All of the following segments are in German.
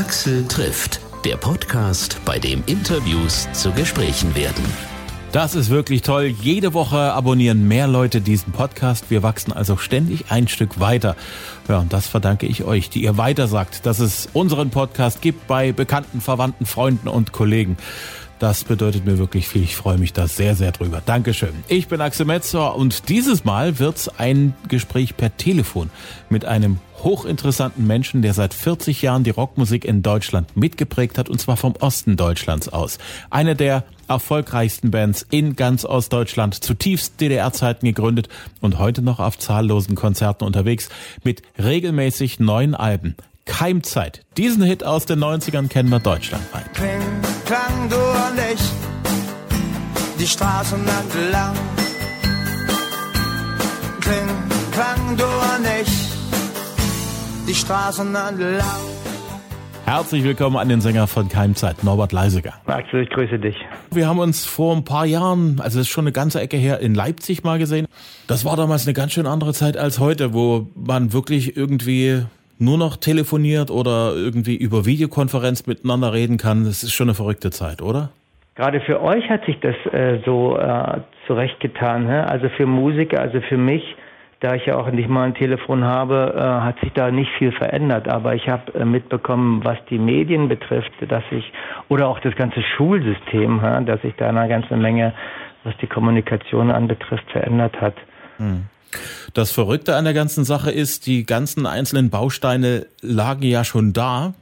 Axel trifft, der Podcast, bei dem Interviews zu Gesprächen werden. Das ist wirklich toll. Jede Woche abonnieren mehr Leute diesen Podcast. Wir wachsen also ständig ein Stück weiter. Ja, und das verdanke ich euch, die ihr weitersagt, dass es unseren Podcast gibt bei bekannten, Verwandten, Freunden und Kollegen. Das bedeutet mir wirklich viel. Ich freue mich da sehr, sehr drüber. Dankeschön. Ich bin Axel Metzer und dieses Mal wird's ein Gespräch per Telefon mit einem hochinteressanten Menschen, der seit 40 Jahren die Rockmusik in Deutschland mitgeprägt hat und zwar vom Osten Deutschlands aus. Eine der erfolgreichsten Bands in ganz Ostdeutschland, zutiefst DDR-Zeiten gegründet und heute noch auf zahllosen Konzerten unterwegs mit regelmäßig neuen Alben. Keimzeit. Diesen Hit aus den 90ern kennen wir deutschlandweit. Klang du und ich, die Straßen entlang. Kling, klang du und ich, die Straßen entlang. Herzlich willkommen an den Sänger von Keimzeit, Norbert Leisiger. Axel, ich grüße dich. Wir haben uns vor ein paar Jahren, also das ist schon eine ganze Ecke her, in Leipzig mal gesehen. Das war damals eine ganz schön andere Zeit als heute, wo man wirklich irgendwie nur noch telefoniert oder irgendwie über Videokonferenz miteinander reden kann. Das ist schon eine verrückte Zeit, oder? Gerade für euch hat sich das äh, so äh, zurechtgetan. Hä? Also für Musiker, also für mich, da ich ja auch nicht mal ein Telefon habe, äh, hat sich da nicht viel verändert. Aber ich habe äh, mitbekommen, was die Medien betrifft, dass ich, oder auch das ganze Schulsystem, hä? dass sich da eine ganze Menge, was die Kommunikation anbetrifft, verändert hat. Das Verrückte an der ganzen Sache ist, die ganzen einzelnen Bausteine lagen ja schon da,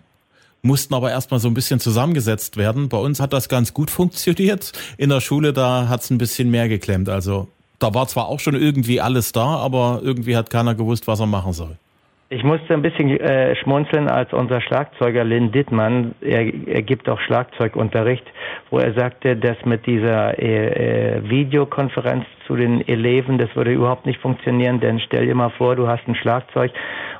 mussten aber erstmal so ein bisschen zusammengesetzt werden. Bei uns hat das ganz gut funktioniert. In der Schule, da hat es ein bisschen mehr geklemmt. Also da war zwar auch schon irgendwie alles da, aber irgendwie hat keiner gewusst, was er machen soll. Ich musste ein bisschen äh, schmunzeln, als unser Schlagzeuger Lynn Dittmann, er, er gibt auch Schlagzeugunterricht, wo er sagte, dass mit dieser äh, äh, Videokonferenz zu den Eleven, das würde überhaupt nicht funktionieren, denn stell dir mal vor, du hast ein Schlagzeug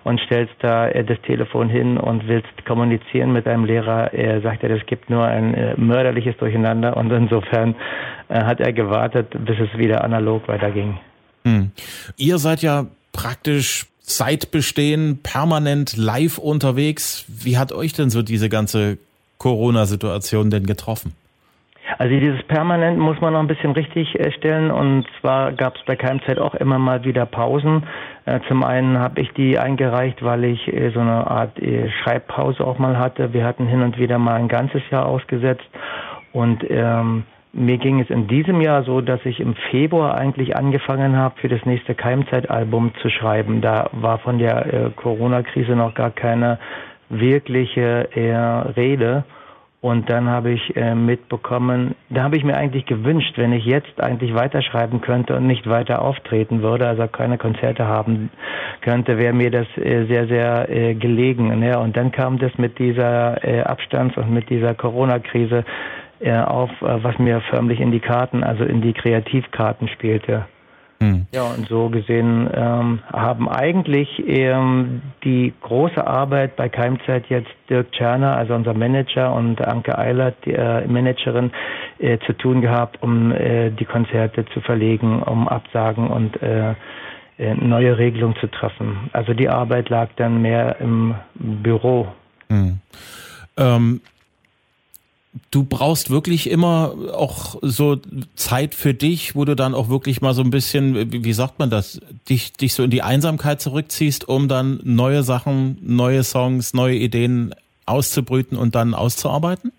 und stellst da äh, das Telefon hin und willst kommunizieren mit deinem Lehrer. Er sagte, das gibt nur ein äh, mörderliches Durcheinander und insofern äh, hat er gewartet, bis es wieder analog weiterging. Hm. Ihr seid ja praktisch seit Bestehen permanent live unterwegs. Wie hat euch denn so diese ganze Corona-Situation denn getroffen? Also dieses Permanent muss man noch ein bisschen richtig stellen und zwar gab es bei Keimzeit auch immer mal wieder Pausen. Äh, zum einen habe ich die eingereicht, weil ich äh, so eine Art äh, Schreibpause auch mal hatte. Wir hatten hin und wieder mal ein ganzes Jahr ausgesetzt und ähm, mir ging es in diesem Jahr so, dass ich im Februar eigentlich angefangen habe, für das nächste Keimzeitalbum zu schreiben. Da war von der äh, Corona-Krise noch gar keine wirkliche äh, Rede. Und dann habe ich äh, mitbekommen, da habe ich mir eigentlich gewünscht, wenn ich jetzt eigentlich weiterschreiben könnte und nicht weiter auftreten würde, also keine Konzerte haben könnte, wäre mir das äh, sehr, sehr äh, gelegen. Ne? Und dann kam das mit dieser äh, Abstands- und mit dieser Corona-Krise auf, äh, was mir förmlich in die Karten, also in die Kreativkarten spielte. Hm. Ja, und so gesehen ähm, haben eigentlich ähm, die große Arbeit bei Keimzeit jetzt Dirk Tscherner, also unser Manager, und Anke Eilert, die äh, Managerin, äh, zu tun gehabt, um äh, die Konzerte zu verlegen, um Absagen und äh, äh neue Regelungen zu treffen. Also die Arbeit lag dann mehr im Büro. Hm. Ähm du brauchst wirklich immer auch so Zeit für dich, wo du dann auch wirklich mal so ein bisschen, wie sagt man das, dich, dich so in die Einsamkeit zurückziehst, um dann neue Sachen, neue Songs, neue Ideen auszubrüten und dann auszuarbeiten?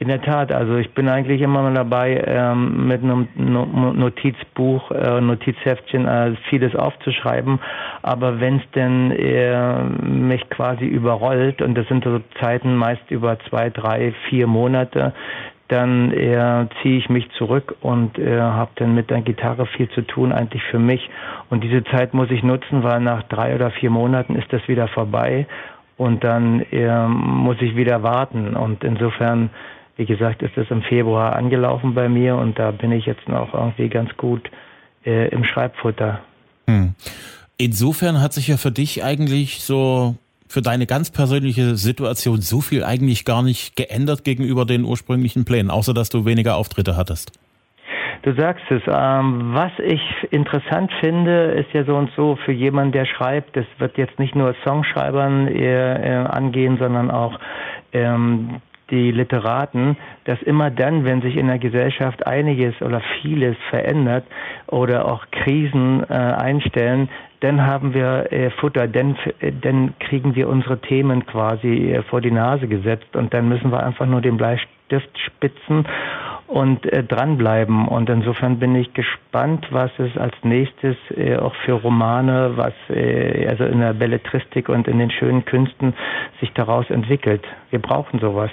In der Tat, also ich bin eigentlich immer mal dabei, ähm, mit einem Notizbuch, äh, Notizheftchen äh, vieles aufzuschreiben. Aber wenn es denn äh, mich quasi überrollt, und das sind so Zeiten meist über zwei, drei, vier Monate, dann äh, ziehe ich mich zurück und äh, habe dann mit der Gitarre viel zu tun, eigentlich für mich. Und diese Zeit muss ich nutzen, weil nach drei oder vier Monaten ist das wieder vorbei und dann äh, muss ich wieder warten. Und insofern wie gesagt, ist es im Februar angelaufen bei mir und da bin ich jetzt noch irgendwie ganz gut äh, im Schreibfutter. Hm. Insofern hat sich ja für dich eigentlich so für deine ganz persönliche Situation so viel eigentlich gar nicht geändert gegenüber den ursprünglichen Plänen, außer dass du weniger Auftritte hattest. Du sagst es. Ähm, was ich interessant finde, ist ja so und so für jemanden, der schreibt, es wird jetzt nicht nur Songschreibern äh, angehen, sondern auch ähm, die Literaten, dass immer dann, wenn sich in der Gesellschaft einiges oder vieles verändert oder auch Krisen äh, einstellen, dann haben wir äh, Futter, dann, äh, dann kriegen wir unsere Themen quasi äh, vor die Nase gesetzt und dann müssen wir einfach nur den Bleistift spitzen und äh, dranbleiben. Und insofern bin ich gespannt, was es als nächstes äh, auch für Romane, was äh, also in der Belletristik und in den schönen Künsten sich daraus entwickelt. Wir brauchen sowas.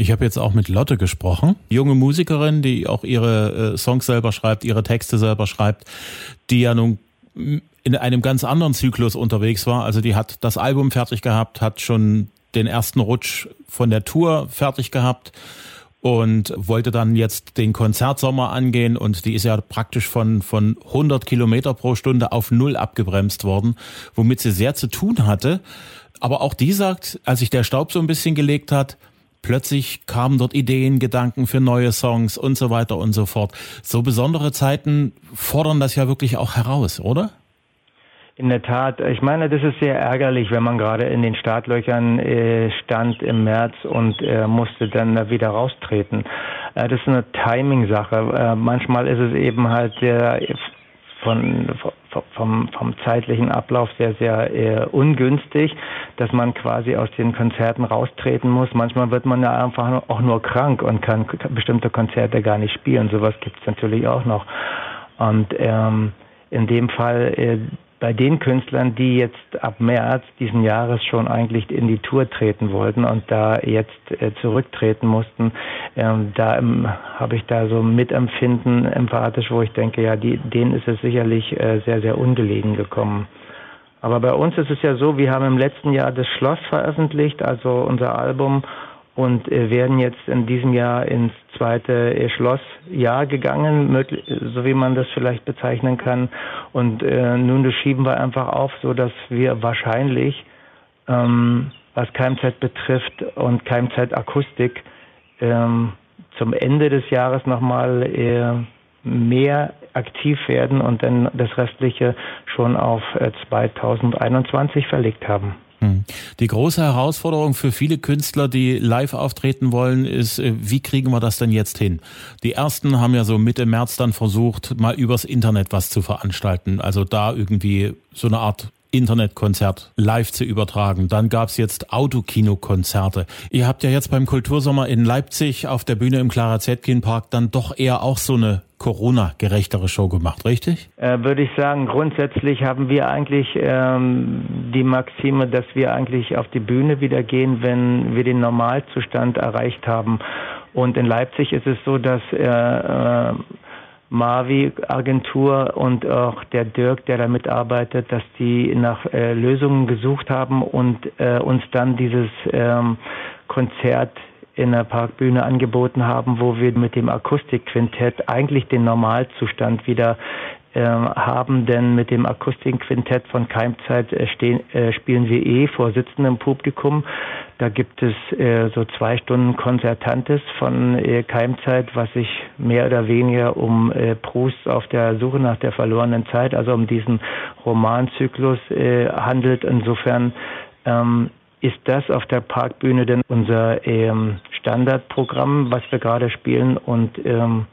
Ich habe jetzt auch mit Lotte gesprochen, junge Musikerin, die auch ihre äh, Songs selber schreibt, ihre Texte selber schreibt, die ja nun in einem ganz anderen Zyklus unterwegs war. Also die hat das Album fertig gehabt, hat schon den ersten Rutsch von der Tour fertig gehabt und wollte dann jetzt den Konzertsommer angehen und die ist ja praktisch von, von 100 Kilometer pro Stunde auf Null abgebremst worden, womit sie sehr zu tun hatte. Aber auch die sagt, als sich der Staub so ein bisschen gelegt hat, plötzlich kamen dort Ideen, Gedanken für neue Songs und so weiter und so fort. So besondere Zeiten fordern das ja wirklich auch heraus, oder? In der Tat. Ich meine, das ist sehr ärgerlich, wenn man gerade in den Startlöchern äh, stand im März und äh, musste dann wieder raustreten. Äh, das ist eine Timing-Sache. Äh, manchmal ist es eben halt sehr von, vom, vom zeitlichen Ablauf sehr, sehr äh, ungünstig, dass man quasi aus den Konzerten raustreten muss. Manchmal wird man ja einfach auch nur krank und kann bestimmte Konzerte gar nicht spielen. Sowas gibt es natürlich auch noch. Und ähm, in dem Fall äh, bei den Künstlern, die jetzt ab März diesen Jahres schon eigentlich in die Tour treten wollten und da jetzt äh, zurücktreten mussten, ähm, da ähm, habe ich da so Mitempfinden empathisch, wo ich denke, ja, die, denen ist es sicherlich äh, sehr, sehr ungelegen gekommen. Aber bei uns ist es ja so, wir haben im letzten Jahr das Schloss veröffentlicht, also unser Album und äh, werden jetzt in diesem Jahr ins zweite äh, Schlossjahr gegangen, so wie man das vielleicht bezeichnen kann. Und äh, nun das schieben wir einfach auf, so dass wir wahrscheinlich, ähm, was Keimzeit betrifft und Keimzeit Akustik, ähm, zum Ende des Jahres nochmal äh, mehr aktiv werden und dann das restliche schon auf 2021 äh, verlegt haben. Hm. Die große Herausforderung für viele Künstler, die live auftreten wollen, ist, äh, wie kriegen wir das denn jetzt hin? Die ersten haben ja so Mitte März dann versucht, mal übers Internet was zu veranstalten. Also da irgendwie so eine Art Internetkonzert live zu übertragen. Dann gab's jetzt Autokino-Konzerte. Ihr habt ja jetzt beim Kultursommer in Leipzig auf der Bühne im Clara Zetkin Park dann doch eher auch so eine Corona-gerechtere Show gemacht, richtig? Äh, würde ich sagen, grundsätzlich haben wir eigentlich ähm, die Maxime, dass wir eigentlich auf die Bühne wieder gehen, wenn wir den Normalzustand erreicht haben. Und in Leipzig ist es so, dass äh, äh, Mavi-Agentur und auch der Dirk, der da mitarbeitet, dass die nach äh, Lösungen gesucht haben und äh, uns dann dieses ähm, Konzert in der Parkbühne angeboten haben, wo wir mit dem Akustikquintett eigentlich den Normalzustand wieder äh, haben, denn mit dem Akustikquintett von Keimzeit äh, stehen, äh, spielen wir eh vor sitzendem Publikum. Da gibt es äh, so zwei Stunden Konzertantes von äh, Keimzeit, was sich mehr oder weniger um äh, Proust auf der Suche nach der verlorenen Zeit, also um diesen Romanzyklus äh, handelt. Insofern ähm, ist das auf der Parkbühne denn unser ähm, Standardprogramm, was wir gerade spielen und ähm,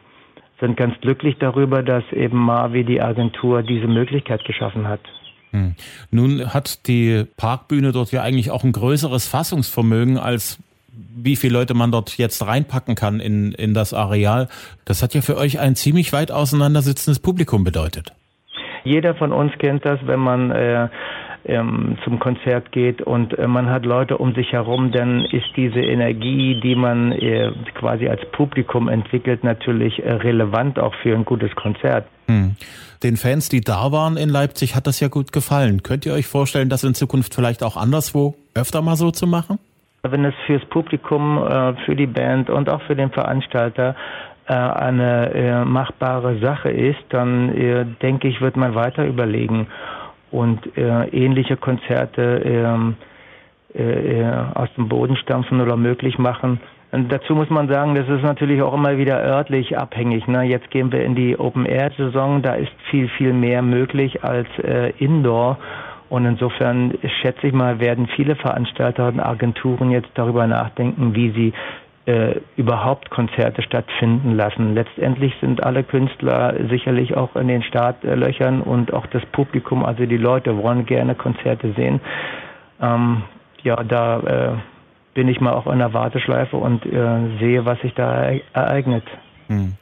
sind ganz glücklich darüber, dass eben Mavi, die Agentur, diese Möglichkeit geschaffen hat. Hm. Nun hat die Parkbühne dort ja eigentlich auch ein größeres Fassungsvermögen als wie viele Leute man dort jetzt reinpacken kann in, in das Areal. Das hat ja für euch ein ziemlich weit auseinandersitzendes Publikum bedeutet. Jeder von uns kennt das, wenn man äh, ähm, zum Konzert geht und äh, man hat Leute um sich herum, dann ist diese Energie, die man äh, quasi als Publikum entwickelt, natürlich äh, relevant auch für ein gutes Konzert. Hm. Den Fans, die da waren in Leipzig, hat das ja gut gefallen. Könnt ihr euch vorstellen, das in Zukunft vielleicht auch anderswo öfter mal so zu machen? Wenn es fürs Publikum, äh, für die Band und auch für den Veranstalter äh, eine äh, machbare Sache ist, dann denke ich, wird man weiter überlegen und äh, ähnliche Konzerte ähm, äh, äh, aus dem Boden stampfen oder möglich machen. Und dazu muss man sagen, das ist natürlich auch immer wieder örtlich abhängig. Ne? Jetzt gehen wir in die Open-Air-Saison, da ist viel, viel mehr möglich als äh, Indoor. Und insofern schätze ich mal, werden viele Veranstalter und Agenturen jetzt darüber nachdenken, wie sie äh, überhaupt Konzerte stattfinden lassen. Letztendlich sind alle Künstler sicherlich auch in den Startlöchern und auch das Publikum, also die Leute wollen gerne Konzerte sehen. Ähm, ja, da äh, bin ich mal auch in der Warteschleife und äh, sehe, was sich da ereignet. Hm.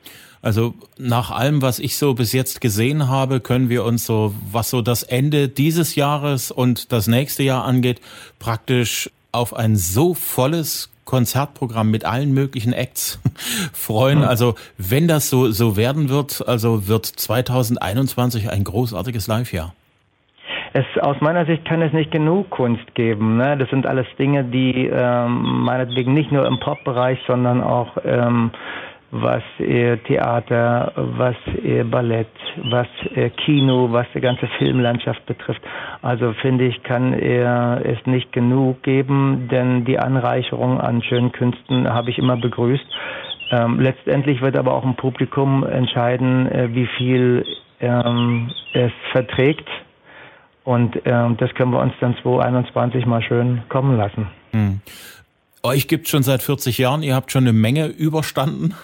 Also nach allem, was ich so bis jetzt gesehen habe, können wir uns so, was so das Ende dieses Jahres und das nächste Jahr angeht, praktisch auf ein so volles Konzertprogramm mit allen möglichen Acts freuen. Hm. Also wenn das so, so werden wird, also wird 2021 ein großartiges Live-Jahr. Es, aus meiner Sicht kann es nicht genug Kunst geben. Ne? Das sind alles Dinge, die ähm, meinetwegen nicht nur im Pop-Bereich, sondern auch ähm, was äh, Theater, was äh, Ballett, was äh, Kino, was die ganze Filmlandschaft betrifft. Also finde ich, kann er es nicht genug geben, denn die Anreicherung an schönen Künsten habe ich immer begrüßt. Ähm, letztendlich wird aber auch ein Publikum entscheiden, äh, wie viel ähm, es verträgt. Und ähm, das können wir uns dann 2021 mal schön kommen lassen. Hm. Euch gibt schon seit 40 Jahren, ihr habt schon eine Menge überstanden.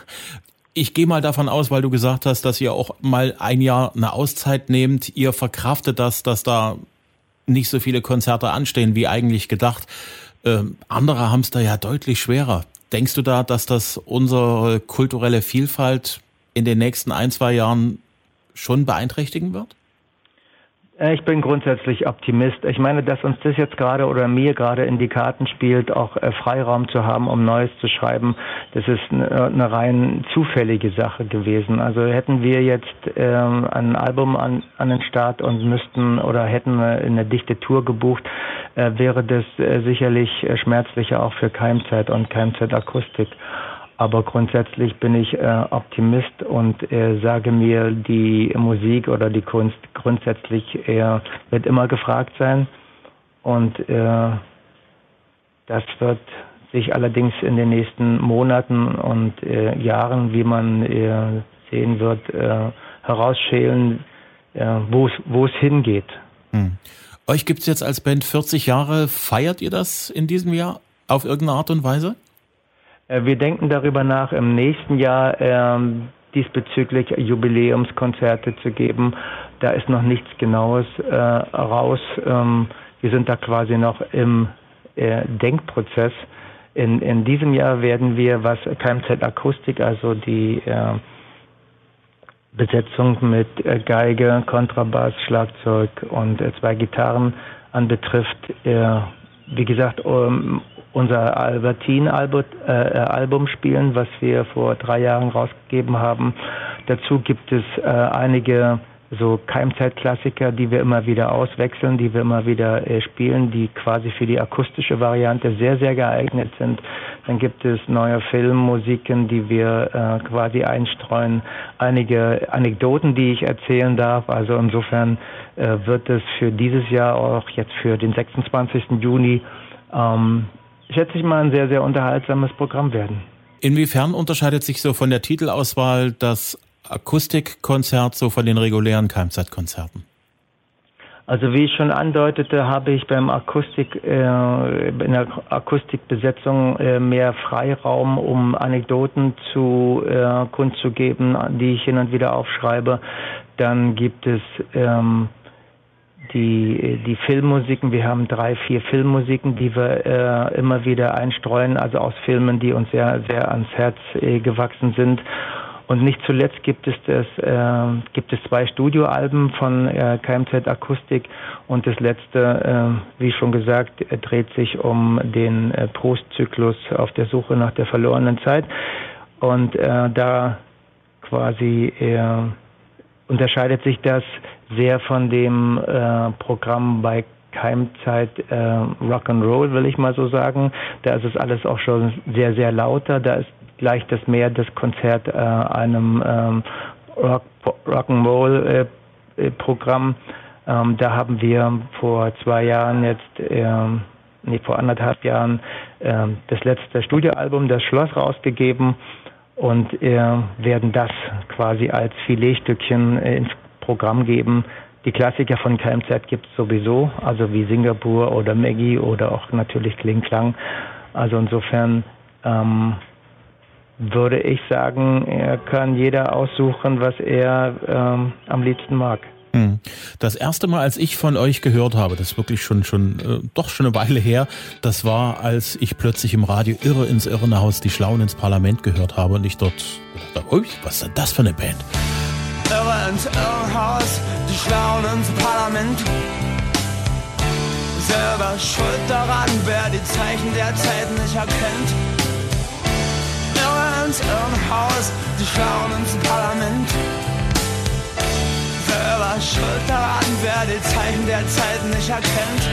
Ich gehe mal davon aus, weil du gesagt hast, dass ihr auch mal ein Jahr eine Auszeit nehmt. Ihr verkraftet das, dass da nicht so viele Konzerte anstehen, wie eigentlich gedacht. Ähm, andere haben es da ja deutlich schwerer. Denkst du da, dass das unsere kulturelle Vielfalt in den nächsten ein, zwei Jahren schon beeinträchtigen wird? Äh, ich bin grundsätzlich Optimist. Ich meine, dass uns das jetzt gerade oder mir gerade in die Karten spielt, auch äh, Freiraum zu haben, um Neues zu schreiben, das ist eine, eine rein zufällige Sache gewesen. Also hätten wir jetzt ähm, ein Album an, an den Start und müssten oder hätten eine dichte Tour gebucht, äh, wäre das äh, sicherlich äh, schmerzlicher auch für Keimzeit und Keimzeit Akustik. Aber grundsätzlich bin ich äh, Optimist und äh, sage mir, die Musik oder die Kunst grundsätzlich äh, wird immer gefragt sein. Und äh, das wird sich allerdings in den nächsten Monaten und äh, Jahren, wie man äh, sehen wird, herausschälen, wo es hingeht. Hm. Euch gibt's jetzt als Band 40 Jahre. Feiert ihr das in diesem Jahr auf irgendeine Art und Weise? Äh, wir denken darüber nach, im nächsten Jahr ähm, diesbezüglich Jubiläumskonzerte zu geben. Da ist noch nichts Genaues äh, raus. Ähm, wir sind da quasi noch im äh, Denkprozess. In, in diesem Jahr werden wir, was KMZ Akustik, also die äh, Besetzung mit äh, Geige, Kontrabass, Schlagzeug und äh, zwei Gitarren anbetrifft, äh, wie gesagt, um, unser Albertine-Album äh, Album spielen, was wir vor drei Jahren rausgegeben haben. Dazu gibt es äh, einige so Keimzeitklassiker, die wir immer wieder auswechseln, die wir immer wieder äh, spielen, die quasi für die akustische Variante sehr, sehr geeignet sind. Dann gibt es neue Filmmusiken, die wir äh, quasi einstreuen, einige Anekdoten, die ich erzählen darf. Also insofern äh, wird es für dieses Jahr auch jetzt für den 26. Juni ähm, schätze ich mal, ein sehr, sehr unterhaltsames Programm werden. Inwiefern unterscheidet sich so von der Titelauswahl das Akustikkonzert so von den regulären Keimzeitkonzerten? Also wie ich schon andeutete, habe ich beim Akustik äh, in der Akustikbesetzung äh, mehr Freiraum, um Anekdoten zu äh, kundzugeben, die ich hin und wieder aufschreibe. Dann gibt es ähm, die, die Filmmusiken. Wir haben drei, vier Filmmusiken, die wir äh, immer wieder einstreuen, also aus Filmen, die uns sehr, sehr ans Herz äh, gewachsen sind. Und nicht zuletzt gibt es das, äh, gibt es zwei Studioalben von äh, KMZ Akustik und das letzte, äh, wie schon gesagt, dreht sich um den äh, Prostzyklus auf der Suche nach der verlorenen Zeit. Und äh, da quasi äh, unterscheidet sich das sehr von dem äh, Programm bei Keimzeit äh, Rock'n'Roll, will ich mal so sagen. Da ist es alles auch schon sehr, sehr lauter. Da ist gleich das mehr das Konzert äh, einem ähm, Rock, Rock'n'Roll äh, Programm. Ähm, da haben wir vor zwei Jahren jetzt äh, nee, vor anderthalb Jahren äh, das letzte Studioalbum, das Schloss, rausgegeben und äh, werden das quasi als Filetstückchen äh, ins Programm geben. Die Klassiker von KMZ gibt es sowieso, also wie Singapur oder Maggie oder auch natürlich Kling Klang. Also insofern ähm, würde ich sagen, er kann jeder aussuchen, was er ähm, am liebsten mag. Hm. Das erste Mal, als ich von euch gehört habe, das ist wirklich schon schon äh, doch schon eine Weile her, das war, als ich plötzlich im Radio Irre ins Irrenhaus die Schlauen ins Parlament gehört habe und ich dort gedacht habe, was ist denn das für eine Band? Irre ins Irrenhaus, die Schlauen ins Parlament. Selber schuld daran, wer die Zeichen der Zeit nicht erkennt. Irre ins Irrenhaus, die Schlauen ins Parlament selber schuld daran, wer die Zeichen der Zeit nicht erkennt.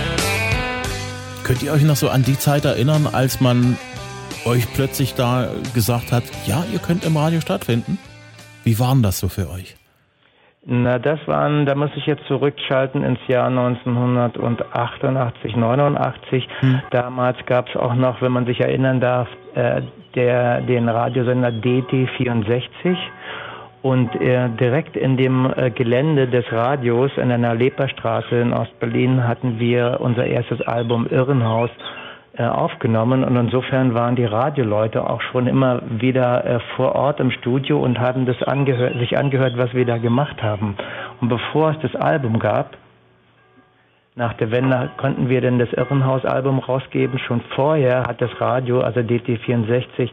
Könnt ihr euch noch so an die Zeit erinnern, als man euch plötzlich da gesagt hat, ja, ihr könnt im Radio stattfinden? Wie waren das so für euch? Na, das waren, da muss ich jetzt zurückschalten ins Jahr 1988, 89. Hm. Damals gab es auch noch, wenn man sich erinnern darf, äh, der, den Radiosender DT64 und äh, direkt in dem äh, Gelände des Radios in einer Leperstraße in Ostberlin hatten wir unser erstes Album Irrenhaus aufgenommen und insofern waren die Radioleute auch schon immer wieder äh, vor Ort im Studio und haben das angehört, sich angehört, was wir da gemacht haben. Und bevor es das Album gab, nach der Wende konnten wir denn das Irrenhaus-Album rausgeben. Schon vorher hat das Radio, also DT64,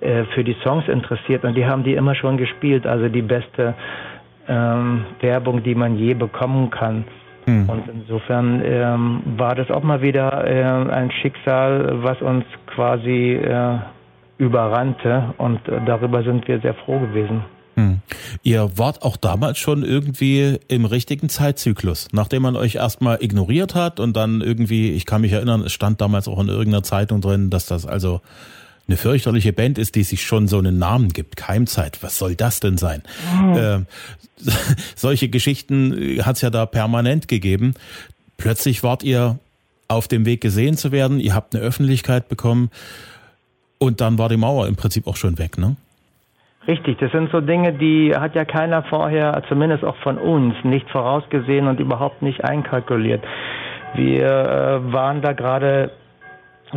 äh, für die Songs interessiert und die haben die immer schon gespielt. Also die beste ähm, Werbung, die man je bekommen kann. Hm. Und insofern ähm, war das auch mal wieder äh, ein Schicksal, was uns quasi äh, überrannte und äh, darüber sind wir sehr froh gewesen. Hm. Ihr wart auch damals schon irgendwie im richtigen Zeitzyklus, nachdem man euch erstmal ignoriert hat und dann irgendwie, ich kann mich erinnern, es stand damals auch in irgendeiner Zeitung drin, dass das also eine fürchterliche Band ist, die sich schon so einen Namen gibt. Keimzeit, was soll das denn sein? Oh. Äh, solche Geschichten äh, hat es ja da permanent gegeben. Plötzlich wart ihr auf dem Weg gesehen zu werden, ihr habt eine Öffentlichkeit bekommen und dann war die Mauer im Prinzip auch schon weg, ne? Richtig, das sind so Dinge, die hat ja keiner vorher, zumindest auch von uns, nicht vorausgesehen und überhaupt nicht einkalkuliert. Wir äh, waren da gerade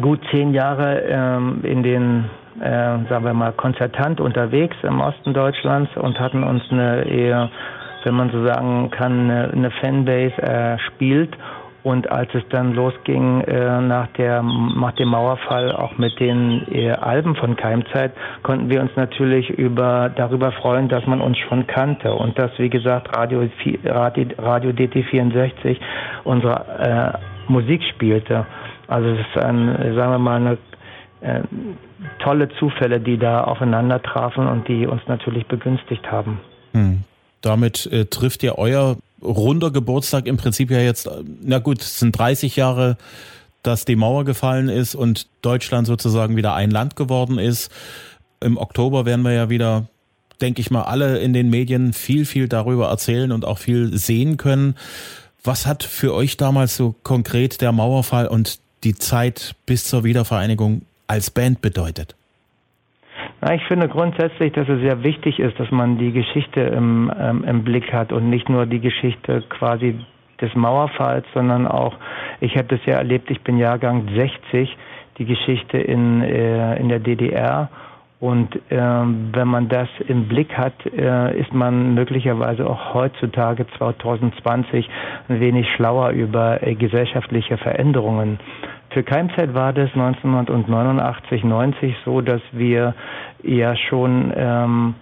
gut zehn Jahre ähm, in den, äh, sagen wir mal, konzertant unterwegs im Osten Deutschlands und hatten uns eine eher, wenn man so sagen kann, eine, eine Fanbase erspielt. Äh, und als es dann losging äh, nach, der, nach dem Mauerfall auch mit den äh, Alben von Keimzeit, konnten wir uns natürlich über, darüber freuen, dass man uns schon kannte und dass, wie gesagt, Radio, Radio, Radio DT64 unsere äh, Musik spielte. Also es ist ein, sagen wir mal, eine äh, tolle Zufälle, die da aufeinander trafen und die uns natürlich begünstigt haben. Hm. Damit äh, trifft ja euer runder Geburtstag im Prinzip ja jetzt, na gut, es sind 30 Jahre, dass die Mauer gefallen ist und Deutschland sozusagen wieder ein Land geworden ist. Im Oktober werden wir ja wieder, denke ich mal, alle in den Medien viel, viel darüber erzählen und auch viel sehen können. Was hat für euch damals so konkret der Mauerfall und die Zeit bis zur Wiedervereinigung als Band bedeutet? Ich finde grundsätzlich, dass es sehr wichtig ist, dass man die Geschichte im, ähm, im Blick hat und nicht nur die Geschichte quasi des Mauerfalls, sondern auch, ich habe das ja erlebt, ich bin Jahrgang 60, die Geschichte in, äh, in der DDR. Und äh, wenn man das im Blick hat, äh, ist man möglicherweise auch heutzutage 2020 ein wenig schlauer über äh, gesellschaftliche Veränderungen. Für Keimzeit war das 1989, 90 so, dass wir ja schon, ähm,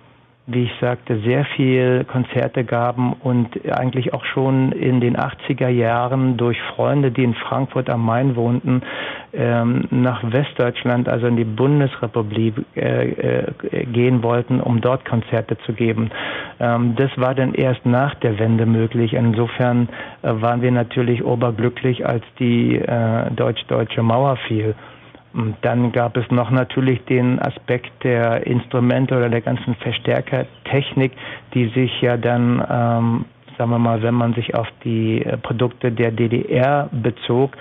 wie ich sagte, sehr viel Konzerte gaben und eigentlich auch schon in den 80er Jahren durch Freunde, die in Frankfurt am Main wohnten, ähm, nach Westdeutschland, also in die Bundesrepublik äh, äh, gehen wollten, um dort Konzerte zu geben. Ähm, das war dann erst nach der Wende möglich. Insofern äh, waren wir natürlich oberglücklich, als die äh, deutsch-deutsche Mauer fiel. Dann gab es noch natürlich den Aspekt der Instrumente oder der ganzen Verstärkertechnik, die sich ja dann, ähm, sagen wir mal, wenn man sich auf die äh, Produkte der DDR bezog,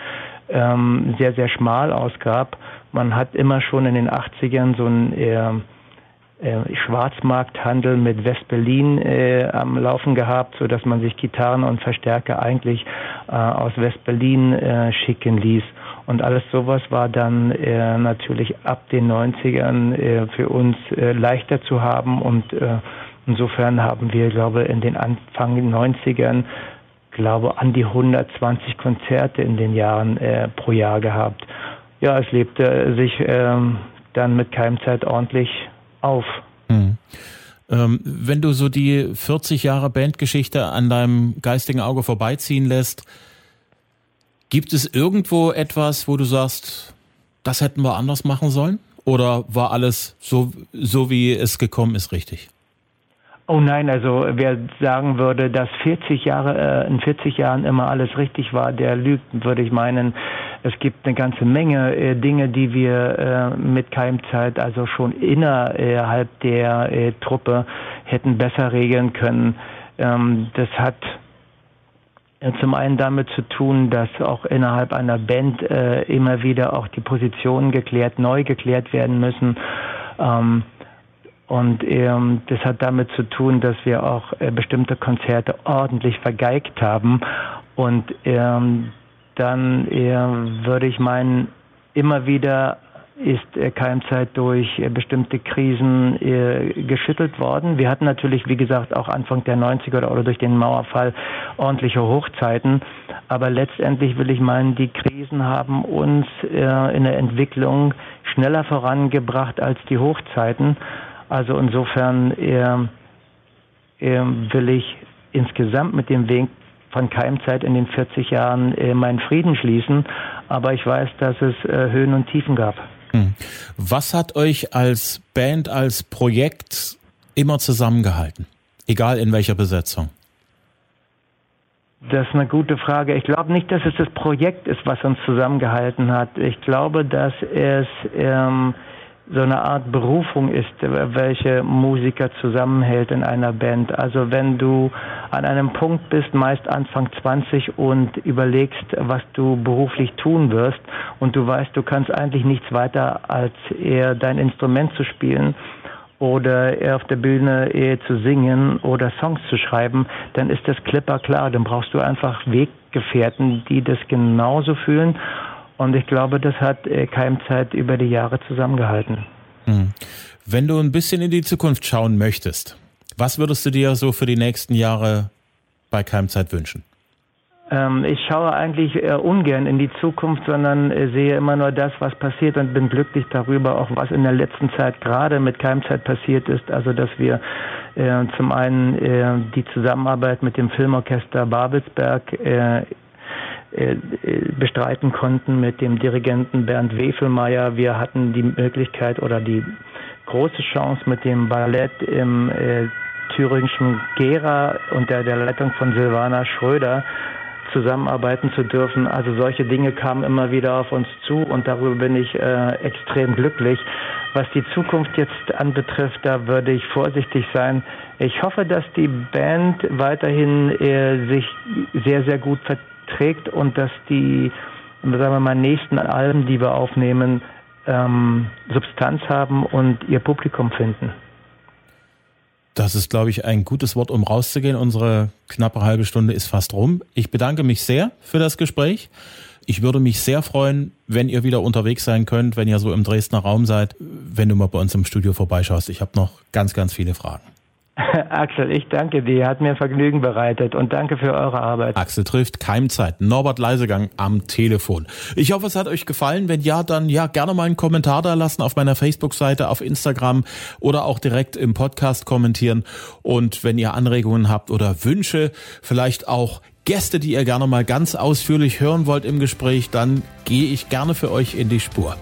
ähm, sehr, sehr schmal ausgab. Man hat immer schon in den 80ern so ein äh, äh, Schwarzmarkthandel mit West-Berlin äh, am Laufen gehabt, so dass man sich Gitarren und Verstärker eigentlich äh, aus West-Berlin äh, schicken ließ. Und alles sowas war dann äh, natürlich ab den 90ern äh, für uns äh, leichter zu haben und äh, insofern haben wir, glaube in den Anfang 90ern glaube an die 120 Konzerte in den Jahren äh, pro Jahr gehabt. Ja, es lebte sich äh, dann mit Keimzeit ordentlich auf. Hm. Ähm, wenn du so die 40 Jahre Bandgeschichte an deinem geistigen Auge vorbeiziehen lässt, gibt es irgendwo etwas, wo du sagst, das hätten wir anders machen sollen? Oder war alles so, so wie es gekommen ist, richtig? Oh nein, also wer sagen würde, dass 40 Jahre, äh, in 40 Jahren immer alles richtig war, der lügt, würde ich meinen. Es gibt eine ganze Menge äh, Dinge, die wir äh, mit Keimzeit, also schon innerhalb der äh, Truppe hätten besser regeln können. Ähm, das hat zum einen damit zu tun, dass auch innerhalb einer Band äh, immer wieder auch die Positionen geklärt, neu geklärt werden müssen. Ähm, und ähm, das hat damit zu tun, dass wir auch äh, bestimmte Konzerte ordentlich vergeigt haben. Und ähm, dann äh, würde ich meinen, immer wieder ist äh, Keimzeit durch äh, bestimmte Krisen äh, geschüttelt worden. Wir hatten natürlich, wie gesagt, auch Anfang der 90er oder durch den Mauerfall ordentliche Hochzeiten. Aber letztendlich will ich meinen, die Krisen haben uns in der Entwicklung schneller vorangebracht als die Hochzeiten. Also insofern will ich insgesamt mit dem Weg von Keimzeit in den 40 Jahren meinen Frieden schließen. Aber ich weiß, dass es Höhen und Tiefen gab. Hm. Was hat euch als Band, als Projekt immer zusammengehalten? Egal in welcher Besetzung. Das ist eine gute Frage. Ich glaube nicht, dass es das Projekt ist, was uns zusammengehalten hat. Ich glaube, dass es ähm, so eine Art Berufung ist, welche Musiker zusammenhält in einer Band. Also wenn du an einem Punkt bist, meist Anfang 20 und überlegst, was du beruflich tun wirst und du weißt, du kannst eigentlich nichts weiter als eher dein Instrument zu spielen oder eher auf der Bühne eher zu singen oder Songs zu schreiben, dann ist das klipper klar. Dann brauchst du einfach Weggefährten, die das genauso fühlen und ich glaube, das hat äh, Keimzeit über die Jahre zusammengehalten. Hm. Wenn du ein bisschen in die Zukunft schauen möchtest, was würdest du dir so für die nächsten Jahre bei Keimzeit wünschen? Ähm, ich schaue eigentlich eher ungern in die Zukunft, sondern äh, sehe immer nur das, was passiert und bin glücklich darüber, auch was in der letzten Zeit gerade mit Keimzeit passiert ist. Also, dass wir äh, zum einen äh, die Zusammenarbeit mit dem Filmorchester Babelsberg äh, äh, äh, bestreiten konnten mit dem Dirigenten Bernd Wefelmeier. Wir hatten die Möglichkeit oder die große Chance mit dem Ballett im äh, thüringischen Gera unter der Leitung von Silvana Schröder zusammenarbeiten zu dürfen. Also solche Dinge kamen immer wieder auf uns zu und darüber bin ich äh, extrem glücklich. Was die Zukunft jetzt anbetrifft, da würde ich vorsichtig sein. Ich hoffe, dass die Band weiterhin äh, sich sehr, sehr gut verteidigt trägt und dass die, sagen wir mal, nächsten Alben, die wir aufnehmen, ähm, Substanz haben und ihr Publikum finden. Das ist, glaube ich, ein gutes Wort, um rauszugehen. Unsere knappe halbe Stunde ist fast rum. Ich bedanke mich sehr für das Gespräch. Ich würde mich sehr freuen, wenn ihr wieder unterwegs sein könnt, wenn ihr so im Dresdner Raum seid, wenn du mal bei uns im Studio vorbeischaust. Ich habe noch ganz, ganz viele Fragen. Axel, ich danke dir, hat mir Vergnügen bereitet und danke für eure Arbeit. Axel trifft Keimzeit, Norbert Leisegang am Telefon. Ich hoffe, es hat euch gefallen. Wenn ja, dann ja gerne mal einen Kommentar da lassen auf meiner Facebook-Seite, auf Instagram oder auch direkt im Podcast kommentieren. Und wenn ihr Anregungen habt oder Wünsche, vielleicht auch Gäste, die ihr gerne mal ganz ausführlich hören wollt im Gespräch, dann gehe ich gerne für euch in die Spur.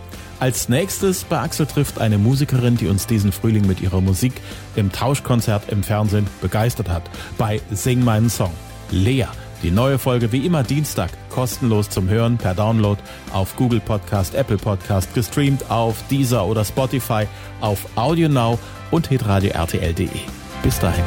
Als nächstes bei Axel trifft eine Musikerin, die uns diesen Frühling mit ihrer Musik im Tauschkonzert im Fernsehen begeistert hat. Bei Sing meinen Song. Lea. Die neue Folge wie immer Dienstag kostenlos zum Hören per Download auf Google Podcast, Apple Podcast, gestreamt auf Deezer oder Spotify, auf Audio Now und hitradio RTL.de. Bis dahin.